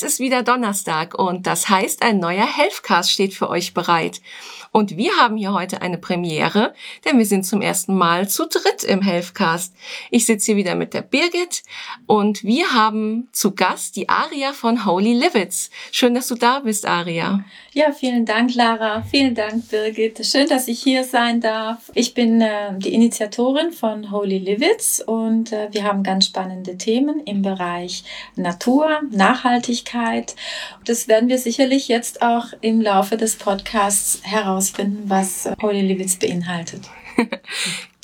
Es ist wieder Donnerstag und das heißt, ein neuer Healthcast steht für euch bereit. Und wir haben hier heute eine Premiere, denn wir sind zum ersten Mal zu dritt im Healthcast. Ich sitze hier wieder mit der Birgit und wir haben zu Gast die Aria von Holy Livets. Schön, dass du da bist, Aria. Ja, vielen Dank, Lara. Vielen Dank, Birgit. Schön, dass ich hier sein darf. Ich bin äh, die Initiatorin von Holy Livets und äh, wir haben ganz spannende Themen im Bereich Natur, Nachhaltigkeit. Das werden wir sicherlich jetzt auch im Laufe des Podcasts heraus herausfinden, was Holy Livits beinhaltet.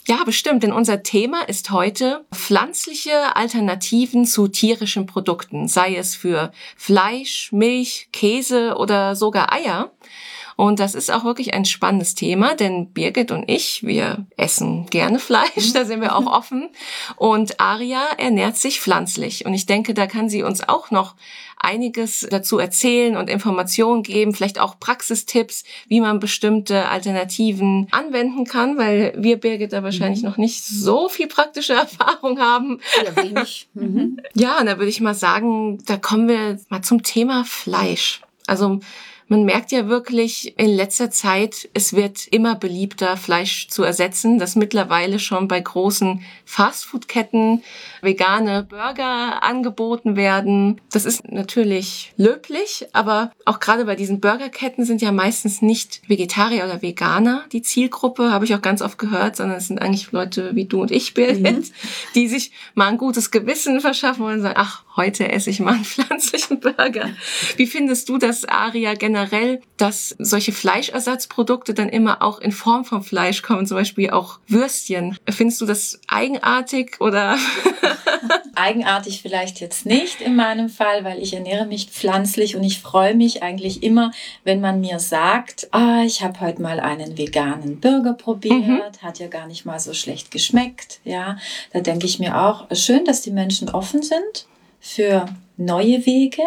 Ja, bestimmt, denn unser Thema ist heute pflanzliche Alternativen zu tierischen Produkten, sei es für Fleisch, Milch, Käse oder sogar Eier. Und das ist auch wirklich ein spannendes Thema, denn Birgit und ich, wir essen gerne Fleisch, da sind wir auch offen. Und Aria ernährt sich pflanzlich. Und ich denke, da kann sie uns auch noch einiges dazu erzählen und Informationen geben, vielleicht auch Praxistipps, wie man bestimmte Alternativen anwenden kann, weil wir Birgit da wahrscheinlich mhm. noch nicht so viel praktische Erfahrung haben. Ja, wenig. Mhm. Ja, und da würde ich mal sagen, da kommen wir mal zum Thema Fleisch. Also man merkt ja wirklich in letzter Zeit, es wird immer beliebter, Fleisch zu ersetzen, dass mittlerweile schon bei großen Fastfood-Ketten vegane Burger angeboten werden. Das ist natürlich löblich, aber auch gerade bei diesen Burgerketten sind ja meistens nicht Vegetarier oder Veganer die Zielgruppe, habe ich auch ganz oft gehört, sondern es sind eigentlich Leute wie du und ich, Birgit, mhm. die sich mal ein gutes Gewissen verschaffen und sagen, ach, heute esse ich mal einen pflanzlichen Burger. Wie findest du das, Aria, generell, dass solche Fleischersatzprodukte dann immer auch in Form von Fleisch kommen, zum Beispiel auch Würstchen? Findest du das eigenartig oder? eigenartig vielleicht jetzt nicht in meinem Fall, weil ich ernähre mich pflanzlich und ich freue mich eigentlich immer, wenn man mir sagt, ah, ich habe heute mal einen veganen Burger probiert, mhm. hat ja gar nicht mal so schlecht geschmeckt, ja. Da denke ich mir auch, schön, dass die Menschen offen sind für neue Wege.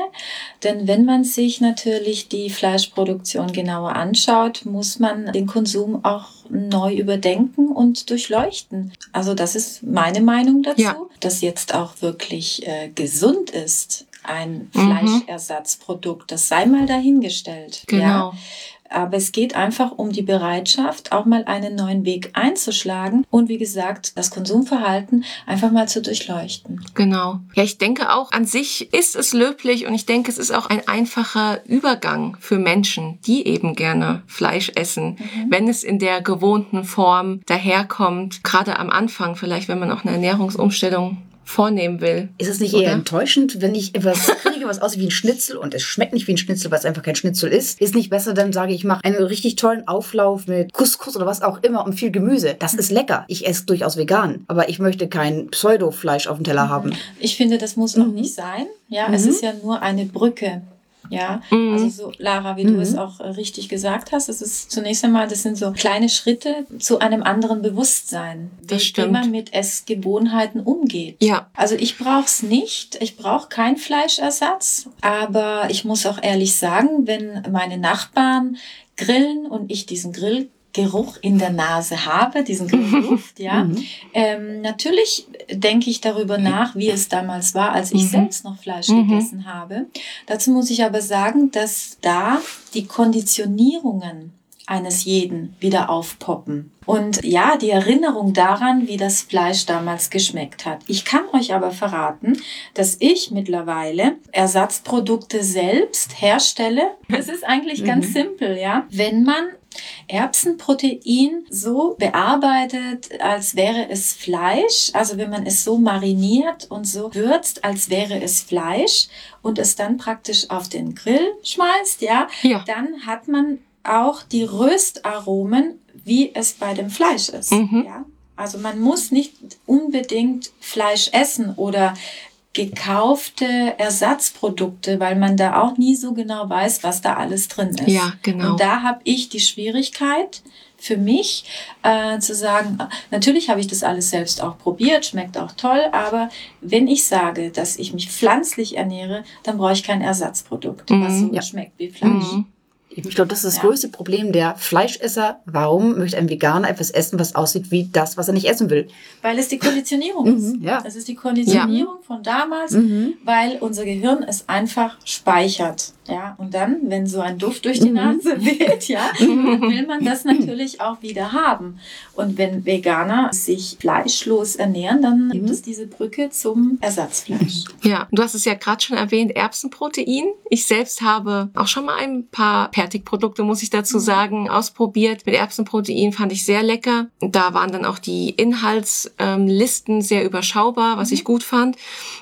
Denn wenn man sich natürlich die Fleischproduktion genauer anschaut, muss man den Konsum auch neu überdenken und durchleuchten. Also das ist meine Meinung dazu, ja. dass jetzt auch wirklich äh, gesund ist. Ein mhm. Fleischersatzprodukt, das sei mal dahingestellt. Genau. Ja. Aber es geht einfach um die Bereitschaft, auch mal einen neuen Weg einzuschlagen und wie gesagt, das Konsumverhalten einfach mal zu durchleuchten. Genau. Ja, ich denke auch an sich ist es löblich und ich denke, es ist auch ein einfacher Übergang für Menschen, die eben gerne Fleisch essen, mhm. wenn es in der gewohnten Form daherkommt. Gerade am Anfang vielleicht, wenn man auch eine Ernährungsumstellung vornehmen will. Ist es nicht oder? eher enttäuschend, wenn ich etwas kriege, was aussieht wie ein Schnitzel und es schmeckt nicht wie ein Schnitzel, weil es einfach kein Schnitzel ist? Ist nicht besser, dann sage ich, ich mache einen richtig tollen Auflauf mit Couscous oder was auch immer und viel Gemüse. Das ist lecker. Ich esse durchaus vegan, aber ich möchte kein Pseudo-Fleisch auf dem Teller haben. Ich finde, das muss noch mhm. nicht sein. Ja, mhm. es ist ja nur eine Brücke ja, mhm. also so, Lara, wie mhm. du es auch äh, richtig gesagt hast, es ist zunächst einmal, das sind so kleine Schritte zu einem anderen Bewusstsein, das wie, wie man mit Essgewohnheiten umgeht. Ja. Also ich brauche es nicht, ich brauche keinen Fleischersatz, aber ich muss auch ehrlich sagen, wenn meine Nachbarn grillen und ich diesen Grill Geruch in der Nase habe, diesen Geruchluft, ja. Mhm. Ähm, natürlich denke ich darüber nach, wie es damals war, als ich mhm. selbst noch Fleisch mhm. gegessen habe. Dazu muss ich aber sagen, dass da die Konditionierungen eines jeden wieder aufpoppen. Und ja, die Erinnerung daran, wie das Fleisch damals geschmeckt hat. Ich kann euch aber verraten, dass ich mittlerweile Ersatzprodukte selbst herstelle. Es ist eigentlich ganz mhm. simpel, ja. Wenn man Erbsenprotein so bearbeitet, als wäre es Fleisch. Also wenn man es so mariniert und so würzt, als wäre es Fleisch und es dann praktisch auf den Grill schmeißt, ja, ja. dann hat man auch die Röstaromen, wie es bei dem Fleisch ist. Mhm. Ja? Also man muss nicht unbedingt Fleisch essen oder gekaufte Ersatzprodukte, weil man da auch nie so genau weiß, was da alles drin ist. Ja, genau. Und da habe ich die Schwierigkeit für mich äh, zu sagen, natürlich habe ich das alles selbst auch probiert, schmeckt auch toll, aber wenn ich sage, dass ich mich pflanzlich ernähre, dann brauche ich kein Ersatzprodukt, mhm, was so ja. schmeckt wie Fleisch. Mhm. Ich glaube, das ist das Ja. größte Problem der Fleischesser. Warum möchte ein Veganer etwas essen, was aussieht wie das, was er nicht essen will? Weil es die Konditionierung ist. Mhm, ja. Das ist die Konditionierung von damals, Mhm. weil unser Gehirn es einfach speichert. Ja, und dann, wenn so ein Duft durch die Nase weht, ja, dann will man das natürlich auch wieder haben. Und wenn Veganer sich fleischlos ernähren, dann gibt es diese Brücke zum Ersatzfleisch. Ja, du hast es ja gerade schon erwähnt, Erbsenprotein. Ich selbst habe auch schon mal ein paar Fertigprodukte, muss ich dazu sagen, ausprobiert. Mit Erbsenprotein fand ich sehr lecker. Da waren dann auch die Inhaltslisten sehr überschaubar, was ich gut fand.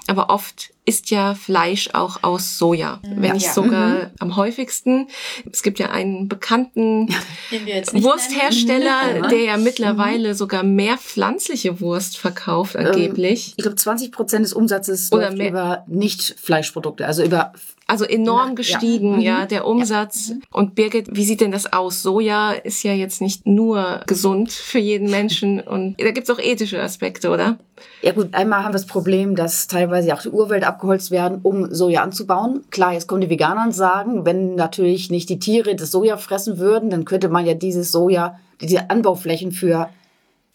Aber oft ist ja Fleisch auch aus Soja, wenn nicht Ja. sogar am häufigsten. Es gibt ja einen bekannten nicht Wursthersteller, nennen. der ja mittlerweile sogar mehr pflanzliche Wurst verkauft, angeblich. Ich glaube, 20 Prozent des Umsatzes Oder läuft mehr. über Nicht-Fleischprodukte, also über Also enorm Ja. gestiegen, Mhm. ja, der Umsatz. Und Birgit, wie sieht denn das aus? Soja ist ja jetzt nicht nur gesund für jeden Menschen und da gibt's auch ethische Aspekte, oder? Ja gut, einmal haben wir das Problem, dass teilweise auch die Urwälder abgeholzt werden, um Soja anzubauen. Klar, jetzt kommen die Veganer und sagen, wenn natürlich nicht die Tiere das Soja fressen würden, dann könnte man ja dieses Soja, diese Anbauflächen für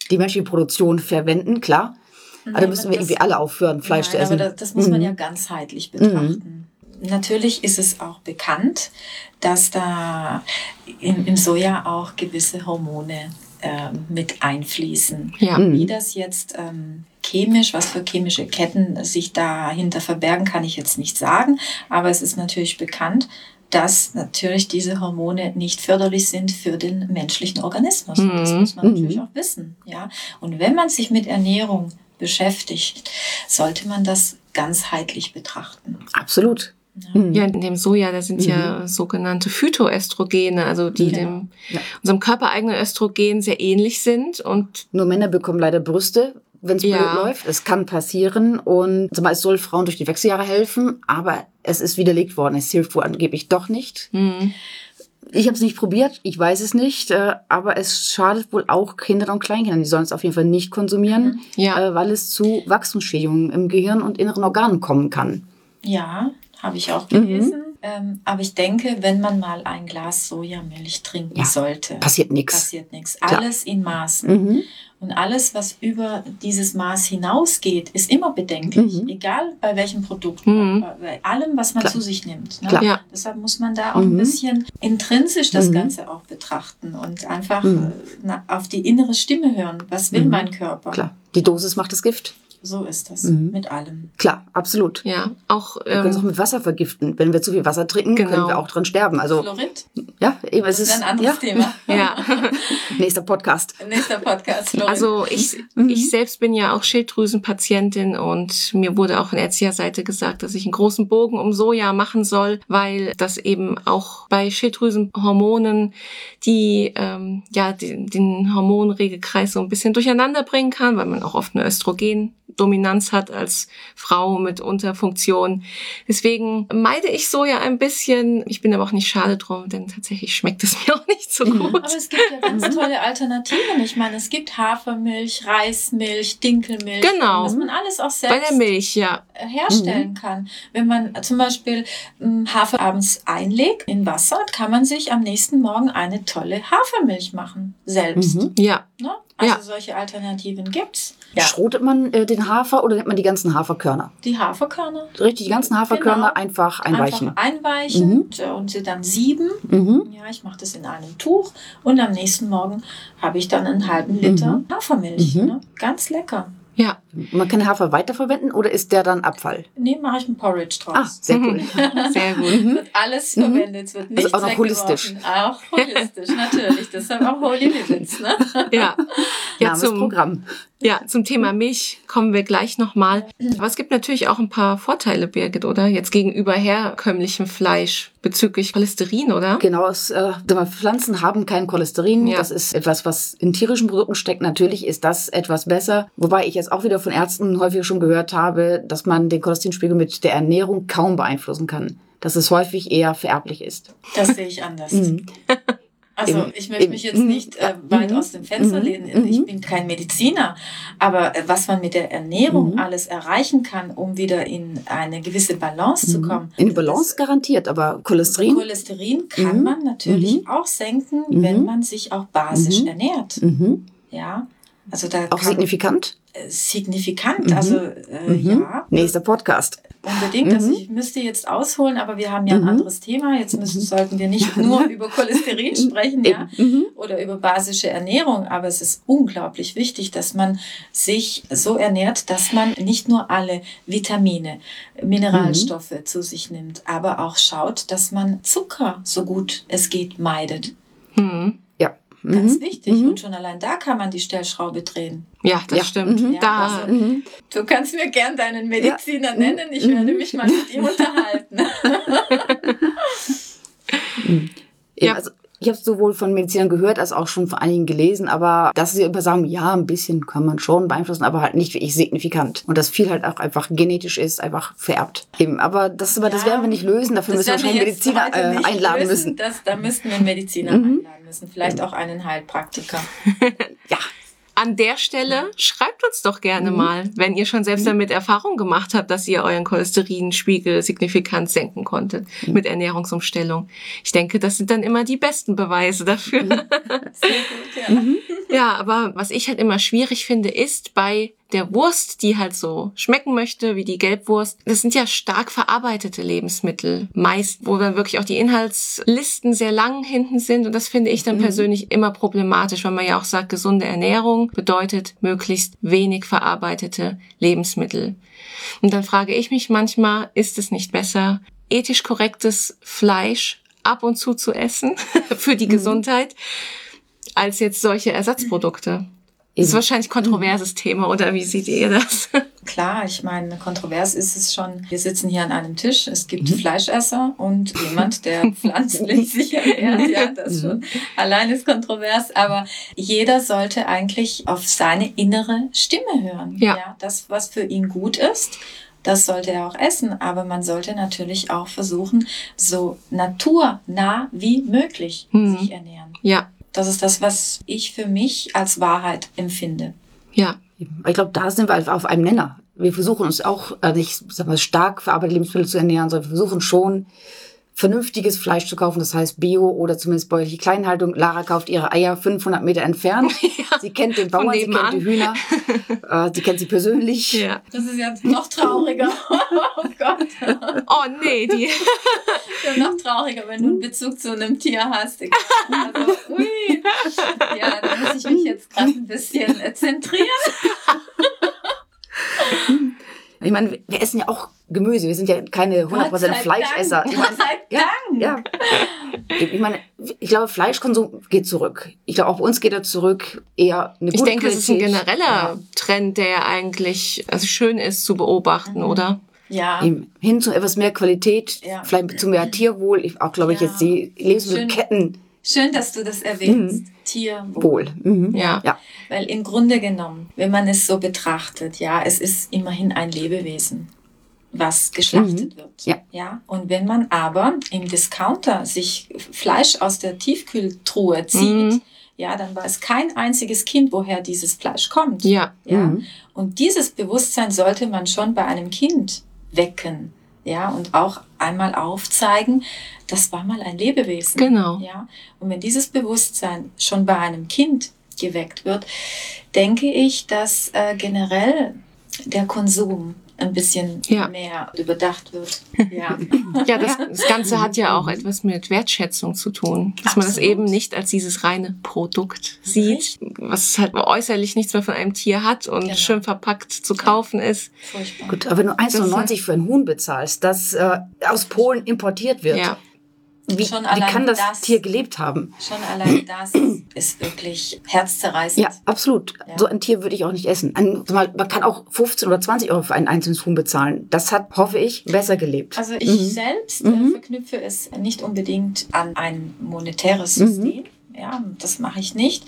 die menschliche Produktion verwenden, klar. Aber da müssen wir das- irgendwie alle aufhören, Fleisch Nein, zu essen. Aber das, das muss man Mhm. ja ganzheitlich betrachten. Natürlich ist es auch bekannt, dass da im, im Soja auch gewisse Hormone ähm, mit einfließen. Ja. Mhm. Wie das jetzt ähm, chemisch, was für chemische Ketten sich dahinter verbergen, kann ich jetzt nicht sagen. Aber es ist natürlich bekannt, dass natürlich diese Hormone nicht förderlich sind für den menschlichen Organismus. Und Das Mhm. muss man natürlich Mhm. auch wissen. Ja? Und wenn man sich mit Ernährung beschäftigt, sollte man das ganzheitlich betrachten. Absolut. Mhm. Ja, in dem Soja, da sind ja sogenannte Phytoestrogene, also die Genau. dem Ja. unserem körpereigenen Östrogen sehr ähnlich sind und Nur Männer bekommen leider Brüste, wenn es Ja. blöd läuft. Es kann passieren und zumal es soll Frauen durch die Wechseljahre helfen, aber es ist widerlegt worden. Es hilft wohl angeblich doch nicht. hm, Ich habe es nicht probiert, ich weiß es nicht, äh, aber es schadet wohl auch Kindern und Kleinkindern. Die sollen es auf jeden Fall nicht konsumieren, Ja. äh, weil es zu Wachstumsschädigungen im Gehirn und inneren Organen kommen kann. Ja, habe ich auch Mhm. gelesen. Ähm, aber ich denke, wenn man mal ein Glas Sojamilch trinken Ja, sollte, Passiert nichts. passiert nichts. Alles in Maßen. Mhm. Und alles, was über dieses Maß hinausgeht, ist immer bedenklich. Mhm. Egal bei welchem Produkt, Mhm. bei, bei allem, was man Klar. zu sich nimmt. Ne? Klar. Ja. Deshalb muss man da auch Mhm. ein bisschen intrinsisch das Mhm. Ganze auch betrachten und einfach Mhm. äh, na, auf die innere Stimme hören. Was will Mhm. mein Körper? Klar, die Dosis macht das Gift. So ist das Mhm. mit allem. Klar, absolut. ja, auch Wir können es auch ähm, mit Wasser vergiften. Wenn wir zu viel Wasser trinken, Genau. können wir auch dran sterben. Also, Fluorid, ja, eben, es das ist ist ein anderes ja, Thema. ja. nächster Podcast. Nächster Podcast, Fluorid. Also ich, Mhm. ich selbst bin ja auch Schilddrüsenpatientin und mir wurde auch von Erzieherseite gesagt, dass ich einen großen Bogen um Soja machen soll, weil das eben auch bei Schilddrüsenhormonen die ähm, ja den, den Hormonregelkreis so ein bisschen durcheinander bringen kann, weil man auch oft eine Östrogendominanz hat als Frau mit Unterfunktion. Deswegen meide ich Soja ein bisschen. Ich bin aber auch nicht schade drum, denn tatsächlich schmeckt es mir auch nicht so Mhm. gut. Aber es gibt ja ganz tolle Alternativen. Ich meine, es gibt Hafermilch, Reismilch, Dinkelmilch. Genau. Was man alles auch Bei selbst der Milch, ja. herstellen kann. Wenn man zum Beispiel ähm, Hafer abends einlegt in Wasser, kann man sich am nächsten Morgen eine tolle Hafermilch machen. Selbst. Mhm. Ja, Ne? Also Ja. solche Alternativen gibt's. Ja. Schrotet man äh, den Hafer oder nimmt man die ganzen Haferkörner? Die Haferkörner Richtig, die ganzen Haferkörner Genau. einfach einweichen. einfach einweichen Mhm. und, äh, und sie dann sieben. Mhm. Ja, ich mache das in einem Tuch und am nächsten Morgen habe ich dann einen halben Liter Mhm. Hafermilch. Mhm. Ne? Ganz lecker. Ja. Man kann den Hafer weiterverwenden oder ist der dann Abfall? Nee, mache ich ein Porridge draus. Ah, sehr cool. Sehr gut. Mhm. Wird alles Mhm. verwendet, es wird Also nichts auch noch weggeworfen. holistisch. Auch holistisch, natürlich. Deshalb auch Holy Limits, ne? Ja. Ja, Name zum, Programm. Ja, zum Thema Milch kommen wir gleich nochmal. Aber es gibt natürlich auch ein paar Vorteile, Birgit, oder? Jetzt gegenüber herkömmlichem Fleisch bezüglich Cholesterin, oder? Genau, es, äh, Pflanzen haben kein Cholesterin. Ja. Das ist etwas, was in tierischen Produkten steckt. Natürlich ist das etwas besser. Wobei ich jetzt auch wieder von Ärzten häufig schon gehört habe, dass man den Cholesterinspiegel mit der Ernährung kaum beeinflussen kann. Dass es häufig eher vererblich ist. Das sehe ich anders. Mhm. Also Im- ich möchte im- mich jetzt nicht äh, weit Mhm. aus dem Fenster Mhm. lehnen. Ich Mhm. bin kein Mediziner. Aber äh, was man mit der Ernährung alles erreichen kann, um wieder in eine gewisse Balance zu kommen. In Balance garantiert, aber Das Cholesterin. Cholesterin kann man natürlich auch senken, wenn man sich auch basisch ernährt. Ja. Also da Auch signifikant. Signifikant. Mhm. Also äh, Mhm. ja. Nächster Podcast. Unbedingt, also Mhm. ich müsste jetzt ausholen, aber wir haben ja ein Mhm. anderes Thema. Jetzt müssen, sollten wir nicht nur über Cholesterin sprechen, ja. Mhm. oder über basische Ernährung, aber es ist unglaublich wichtig, dass man sich so ernährt, dass man nicht nur alle Vitamine, Mineralstoffe zu sich nimmt, aber auch schaut, dass man Zucker so gut es geht meidet. Ganz Mhm. wichtig. Mhm. Und schon allein da kann man die Stellschraube drehen. Ja, das Ja. stimmt. Mhm. Ja, Da, also- Mhm. Du kannst mir gern deinen Mediziner Ja. nennen. Ich Mhm. werde mich mal mit ihm unterhalten. Ja. Also, ich habe sowohl von Medizinern gehört als auch schon von einigen gelesen, aber dass sie immer sagen, ja, ein bisschen kann man schon beeinflussen, aber halt nicht wirklich signifikant. Und dass viel halt auch einfach genetisch ist, einfach vererbt. Eben, aber das, aber das Ja, werden wir nicht lösen, dafür müssen wir wahrscheinlich jetzt Mediziner äh, einladen lösen. müssen. Das, da müssten wir einen Mediziner Mhm. einladen müssen. Vielleicht auch einen Heilpraktiker. Ja, an der Stelle schreibt uns doch gerne Mhm. mal, wenn ihr schon selbst damit Erfahrung gemacht habt, dass ihr euren Cholesterinspiegel signifikant senken konntet Mhm. mit Ernährungsumstellung. Ich denke, das sind dann immer die besten Beweise dafür. Sehr gut, ja. Mhm. Ja, aber was ich halt immer schwierig finde, ist bei der Wurst, die halt so schmecken möchte, wie die Gelbwurst, das sind ja stark verarbeitete Lebensmittel. Meist, wo dann wirklich auch die Inhaltslisten sehr lang hinten sind. Und das finde ich dann Mhm. persönlich immer problematisch, weil man ja auch sagt, gesunde Ernährung bedeutet möglichst wenig verarbeitete Lebensmittel. Und dann frage ich mich manchmal, ist es nicht besser, ethisch korrektes Fleisch ab und zu zu essen für die Gesundheit, als jetzt solche Ersatzprodukte? Das ist Eben. wahrscheinlich ein kontroverses Thema, oder wie seht ihr das? Klar, ich meine, kontrovers ist es schon. Wir sitzen hier an einem Tisch. Es gibt Mhm. Fleischesser und jemand, der pflanzlich sich ernährt. Ja, das schon allein ist kontrovers. Aber jeder sollte eigentlich auf seine innere Stimme hören. Ja. das, was für ihn gut ist. Das sollte er auch essen, aber man sollte natürlich auch versuchen, so naturnah wie möglich Mhm. sich ernähren. Ja, Das ist das, was ich für mich als Wahrheit empfinde. ja. Ich glaube, da sind wir einfach auf einem Nenner. Wir versuchen uns auch äh, nicht sag mal, stark verarbeitete Lebensmittel zu ernähren, sondern wir versuchen schon vernünftiges Fleisch zu kaufen, das heißt Bio oder zumindest bäuerliche Kleinhaltung. Lara kauft ihre Eier 500 Meter entfernt. Sie kennt den Bauern, sie kennt die Hühner, äh, sie kennt sie persönlich. ja. Das ist jetzt noch trauriger. oh Gott. Oh nee, die. Ja, noch trauriger, wenn du einen Bezug zu einem Tier hast. Also, ui. Ja, da muss ich mich jetzt gerade ein bisschen zentrieren. Ich meine, wir essen ja auch Gemüse. Wir sind ja keine 100% Gott sei Fleischesser. Dank. Ich meine, ja, Dank. ja. Ich meine, ich glaube, Fleischkonsum geht zurück. Ich glaube, auch bei uns geht er zurück. Eher eine Ich gute denke, es ist ein Qualität. genereller Ja. Trend, der eigentlich also schön ist zu beobachten, oder? Ja, hin zu etwas mehr Qualität, Ja. vielleicht zu mehr Tierwohl. Ich, auch, glaube ich, Ja. jetzt die Lebensmittelketten schön, dass du das erwähnst. Tierwohl. wohl. Mhm. Ja. ja. Weil im Grunde genommen, wenn man es so betrachtet, ja, es ist immerhin ein Lebewesen, was geschlachtet wird. Ja. ja. Und wenn man aber im Discounter sich Fleisch aus der Tiefkühltruhe zieht, Mhm. ja, dann weiß kein einziges Kind, woher dieses Fleisch kommt. Ja, Ja. Mhm. Und dieses Bewusstsein sollte man schon bei einem Kind wecken. Ja, und auch einmal aufzeigen, das war mal ein Lebewesen. genau. Ja, und wenn dieses Bewusstsein schon bei einem Kind geweckt wird, denke ich, dass äh, generell der Konsum ein bisschen Ja. mehr überdacht wird. Ja, Ja, das, das Ganze hat ja auch etwas mit Wertschätzung zu tun. Dass man das Absolut. eben nicht als dieses reine Produkt sieht, Richtig. was halt äußerlich nichts mehr von einem Tier hat und Genau. schön verpackt zu kaufen ist. furchtbar. Gut, aber wenn du 1,90 für ein Huhn bezahlst, das äh, aus Polen importiert wird, Ja, wie, Schon wie kann das, das- Tier gelebt haben? Schon allein das ist wirklich herzzerreißend. Ja, absolut. Ja. So ein Tier würde ich auch nicht essen. Ein, man kann auch 15 oder 20 Euro für ein einzelnes Huhn bezahlen. Das hat, hoffe ich, besser gelebt. Also ich Mhm. selbst Mhm. äh, verknüpfe es nicht unbedingt an ein monetäres Mhm. System. Ja, das mache ich nicht.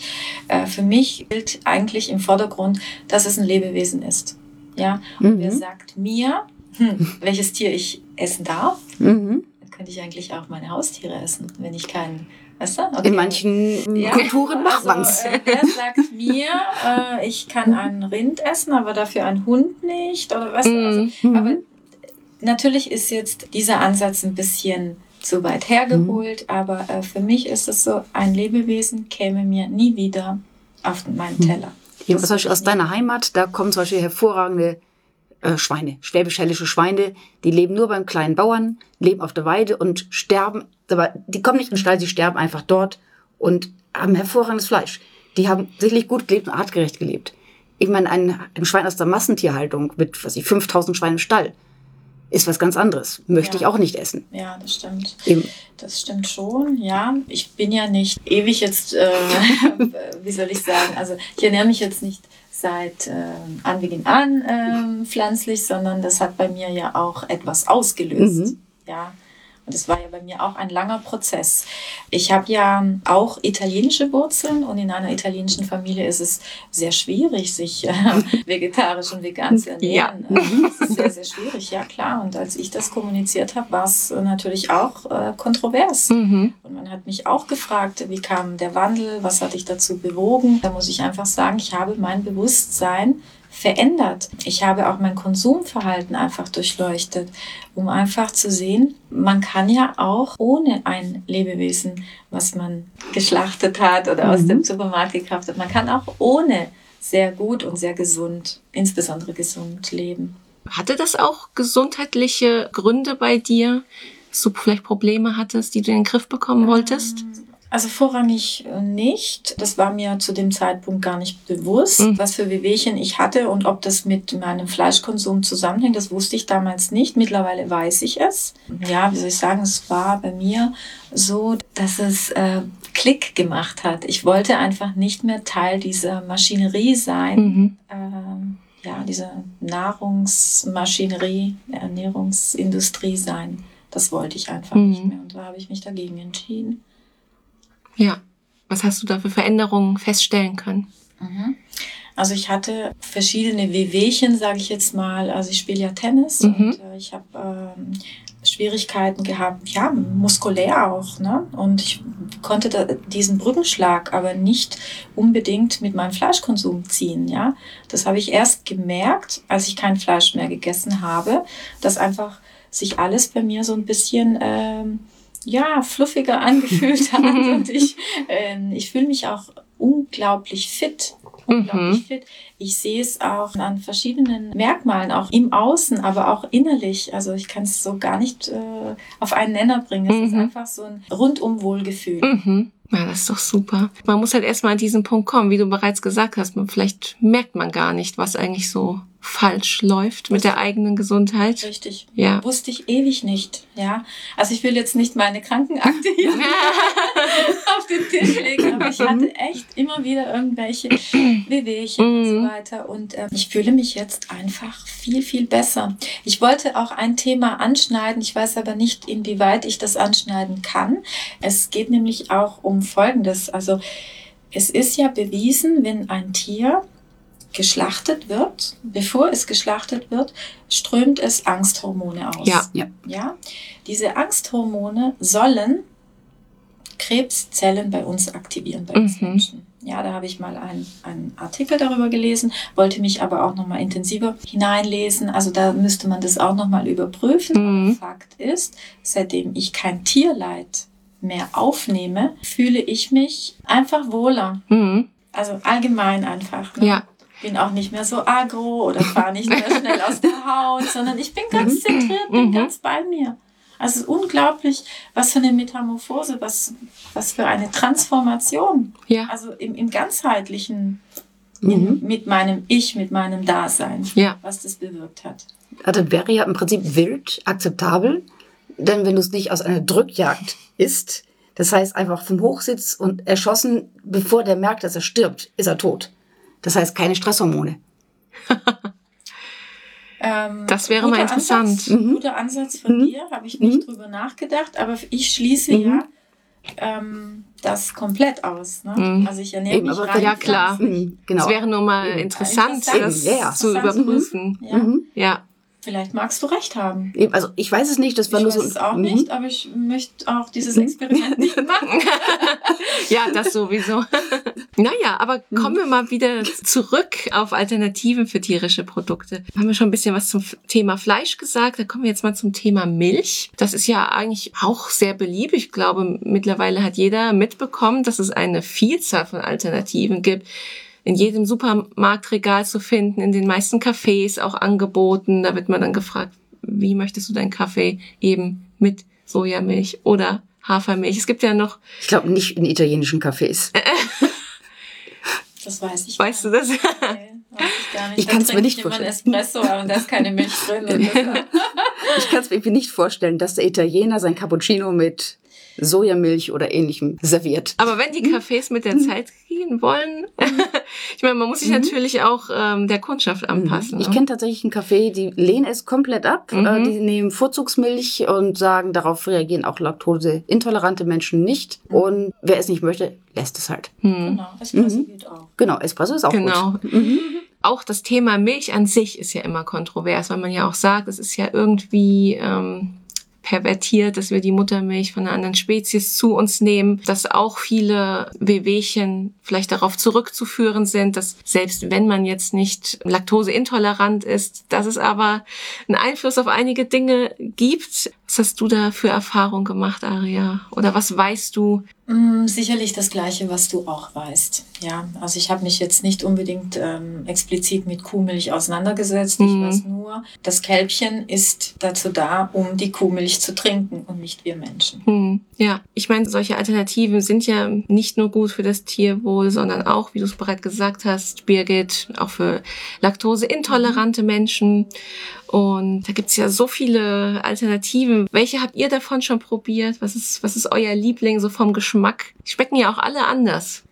Äh, für mich gilt eigentlich im Vordergrund, dass es ein Lebewesen ist. Ja, und Mhm. wer sagt mir, hm, welches Tier ich essen darf, Mhm. Könnte ich eigentlich auch meine Haustiere essen, wenn ich kein Weißt du? In manchen Ja, Kulturen macht also, man's. Äh, wer sagt mir, äh, ich kann ein Rind essen, aber dafür einen Hund nicht? Oder was? Also, Mhm. aber natürlich ist jetzt dieser Ansatz ein bisschen zu weit hergeholt, aber äh, für mich ist es so, ein Lebewesen käme mir nie wieder auf meinen Teller. Hier, Das zum Beispiel aus deiner Heimat, da kommen zum Beispiel hervorragende äh, Schweine, schwäbisch-hellische Schweine, die leben nur beim kleinen Bauern, leben auf der Weide und sterben, aber die kommen nicht in den Stall, die sterben einfach dort und haben hervorragendes Fleisch. Die haben sicherlich gut gelebt und artgerecht gelebt. Ich meine, ein, ein Schwein aus der Massentierhaltung mit, was ich, 5000 Schweinen im Stall ist was ganz anderes. Möchte Ja. ich auch nicht essen. Ja, das stimmt. Eben. Das stimmt schon, ja. Ich bin ja nicht ewig jetzt, äh, wie soll ich sagen, also ich ernähre mich jetzt nicht seit äh, Anbeginn an äh, pflanzlich, sondern das hat bei mir ja auch etwas ausgelöst. Mhm. Ja. Und es war ja bei mir auch ein langer Prozess. Ich habe ja auch italienische Wurzeln und in einer italienischen Familie ist es sehr schwierig, sich äh, vegetarisch und vegan zu ernähren. Ja. Das ist sehr, sehr schwierig, ja klar. Und als ich das kommuniziert habe, war es natürlich auch äh, kontrovers. Mhm. Und man hat mich auch gefragt, wie kam der Wandel, was hat dich dazu bewogen? Da muss ich einfach sagen, ich habe mein Bewusstsein verändert. Ich habe auch mein Konsumverhalten einfach durchleuchtet, um einfach zu sehen, man kann ja auch ohne ein Lebewesen, was man geschlachtet hat oder aus Mhm. dem Supermarkt gekauft hat, man kann auch ohne sehr gut und sehr gesund, insbesondere gesund leben. Hatte das auch gesundheitliche Gründe bei dir, dass du vielleicht Probleme hattest, die du in den Griff bekommen wolltest? Also vorrangig äh, nicht. Das war mir zu dem Zeitpunkt gar nicht bewusst, Mhm. was für Wehwehchen ich hatte und ob das mit meinem Fleischkonsum zusammenhängt. Das wusste ich damals nicht. Mittlerweile weiß ich es. Ja, wie soll ich sagen, es war bei mir so, dass es äh, Klick gemacht hat. Ich wollte einfach nicht mehr Teil dieser Maschinerie sein. Mhm. Ähm, ja, diese Nahrungsmaschinerie, Ernährungsindustrie sein. Das wollte ich einfach Mhm. nicht mehr. Und da habe ich mich dagegen entschieden. Ja. Was hast du da für Veränderungen feststellen können? Mhm. Also ich hatte verschiedene Wehwehchen, sage ich jetzt mal. Also ich spiele ja Tennis Mhm. und äh, ich habe ähm, Schwierigkeiten gehabt, ja, muskulär auch. Ne? Und ich konnte da diesen Brückenschlag aber nicht unbedingt mit meinem Fleischkonsum ziehen. Ja? Das habe ich erst gemerkt, als ich kein Fleisch mehr gegessen habe, dass einfach sich alles bei mir so ein bisschen... Ähm, ja, fluffiger angefühlt hat und ich, ähm, ich fühle mich auch unglaublich fit. Unglaublich Mhm. fit. Ich sehe es auch an verschiedenen Merkmalen, auch im Außen, aber auch innerlich. Also ich kann es so gar nicht äh, auf einen Nenner bringen. Es ist Mhm. einfach so ein rundum Wohlgefühl. Mhm. Ja, das ist doch super. Man muss halt erstmal an diesen Punkt kommen, wie du bereits gesagt hast. Man, vielleicht merkt man gar nicht, was eigentlich so falsch läuft mit der eigenen Gesundheit. Richtig. Ja. Wusste ich ewig nicht. Ja. Also ich will jetzt nicht meine Krankenakte hier auf den Tisch legen, aber ich hatte echt immer wieder irgendwelche Wehwehchen und so Mhm. weiter. Und ähm, ich fühle mich jetzt einfach viel, viel besser. Ich wollte auch ein Thema anschneiden. Ich weiß aber nicht, inwieweit ich das anschneiden kann. Es geht nämlich auch um Folgendes. Also es ist ja bewiesen, wenn ein Tier geschlachtet wird, bevor es geschlachtet wird, strömt es Angsthormone aus. Ja. Ja. Ja, diese Angsthormone sollen Krebszellen bei uns aktivieren, bei uns Mhm. Menschen. Ja, da habe ich mal einen, einen Artikel darüber gelesen, wollte mich aber auch nochmal intensiver hineinlesen. Also da müsste man das auch nochmal überprüfen. Mhm. Aber Fakt ist, seitdem ich kein Tierleid mehr aufnehme, fühle ich mich einfach wohler. Mhm. Also allgemein einfach. Ne? Ja. Bin auch nicht mehr so agro oder fahre nicht mehr schnell aus der Haut, sondern ich bin ganz zentriert, bin Mhm. ganz bei mir. Also es ist unglaublich, was für eine Metamorphose, was, was für eine Transformation. Ja. Also im, im ganzheitlichen, Mhm. in, mit meinem Ich, mit meinem Dasein, Ja. was das bewirkt hat. Also wäre ja im Prinzip wild akzeptabel, denn wenn du es nicht aus einer Drückjagd isst, das heißt einfach vom Hochsitz und erschossen, bevor der merkt, dass er stirbt, ist er tot. Das heißt keine Stresshormone. Ähm, Das wäre mal interessant. Ansatz, Mhm. Guter Ansatz von Mhm. dir, habe ich nicht drüber nachgedacht, aber ich schließe Mhm. ja ähm, das komplett aus. Ne? Mhm. Also ich ernähre Eben, mich aber rein ja, klar. Mhm, genau. Es wäre nur mal interessant, Interessant. das ja, zu Interessant. überprüfen. Ja. Mhm. Ja. Vielleicht magst du recht haben. Eben, Also ich weiß es nicht, das war Ich nur weiß so. es auch Mhm. nicht, aber ich möchte auch dieses Experiment nicht machen. Ja, das sowieso. naja, aber kommen wir mal wieder zurück auf Alternativen für tierische Produkte. Haben wir schon ein bisschen was zum Thema Fleisch gesagt. Da kommen wir jetzt mal zum Thema Milch. Das ist ja eigentlich auch sehr beliebt. Ich glaube, mittlerweile hat jeder mitbekommen, dass es eine Vielzahl von Alternativen gibt. In jedem Supermarktregal zu finden, in den meisten Cafés auch angeboten. Da wird man dann gefragt, wie möchtest du deinen Kaffee eben mit Sojamilch oder Hafermilch? Es gibt ja noch Ich glaube nicht in italienischen Cafés. Das weiß ich Weißt du gar das? nicht. Nee, weiß ich gar nicht. Ich Da kann's mir nicht vorstellen. Espresso, aber da ist keine Milch drin. Ich kann es mir irgendwie nicht vorstellen, dass der Italiener sein Cappuccino mit Sojamilch oder ähnlichem serviert. Aber wenn die Cafés mit der Zeit gehen wollen, ich meine, man muss sich natürlich auch ähm, der Kundschaft anpassen. Ich ne? kenne tatsächlich einen Café, die lehnen es komplett ab. Mhm. Äh, die nehmen Vorzugsmilch und sagen, darauf reagieren auch laktoseintolerante Menschen nicht. Und wer es nicht möchte, lässt es halt. Genau, Espresso geht auch. Genau, Espresso ist auch Genau. gut. Mhm. Auch das Thema Milch an sich ist ja immer kontrovers, weil man ja auch sagt, es ist ja irgendwie ähm, pervertiert, dass wir die Muttermilch von einer anderen Spezies zu uns nehmen, dass auch viele Wehwehchen vielleicht darauf zurückzuführen sind, dass selbst wenn man jetzt nicht laktoseintolerant ist, dass es aber einen Einfluss auf einige Dinge gibt. Was hast du da für Erfahrung gemacht, Aria? Oder was weißt du? Mm, Sicherlich das Gleiche, was du auch weißt. Ja, also ich habe mich jetzt nicht unbedingt ähm, explizit mit Kuhmilch auseinandergesetzt. Ich Mhm. weiß nur, das Kälbchen ist dazu da, um die Kuhmilch zu trinken und nicht wir Menschen. Hm, ja, ich meine, solche Alternativen sind ja nicht nur gut für das Tierwohl, sondern auch, wie du es bereits gesagt hast, Birgit, auch für laktoseintolerante Menschen. Und da gibt's ja so viele Alternativen. Welche habt ihr davon schon probiert? Was ist, was ist euer Liebling so vom Geschmack? Die schmecken ja auch alle anders.